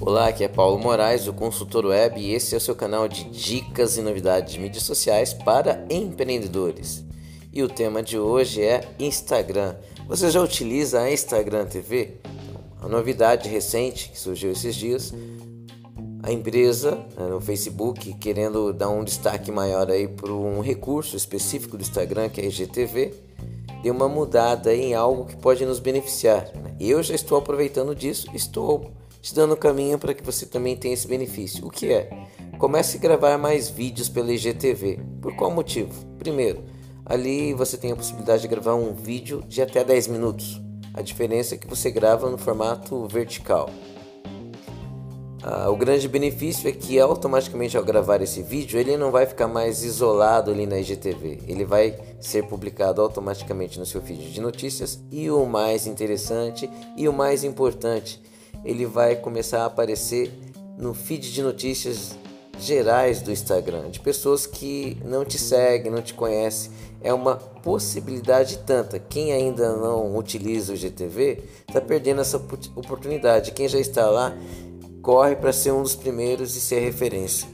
Olá, aqui é Paulo Moraes, o consultor web, e esse é o seu canal de dicas e novidades de mídias sociais para empreendedores. E o tema de hoje é Instagram. Você já utiliza a Instagram TV? A novidade recente que surgiu esses dias, a empresa né, no Facebook querendo dar um destaque maior aí para um recurso específico do Instagram que é a IGTV, deu uma mudada em algo que pode nos beneficiar. Né? Eu já estou aproveitando disso, estou te dando caminho para que você também tenha esse benefício. O que é? Comece a gravar mais vídeos pela IGTV. Por qual motivo? Primeiro, ali você tem a possibilidade de gravar um vídeo de até 10 minutos. A diferença é que você grava no formato vertical. Ah, o grande benefício é que automaticamente ao gravar esse vídeo ele não vai ficar mais isolado ali na IGTV. Ele vai ser publicado automaticamente no seu feed de notícias e o mais interessante e o mais importante, ele vai começar a aparecer no feed de notícias gerais do Instagram, de pessoas que não te seguem, não te conhecem. É uma possibilidade tanta. Quem ainda não utiliza o GTV está perdendo essa oportunidade. Quem já está lá, corre para ser um dos primeiros e ser referência.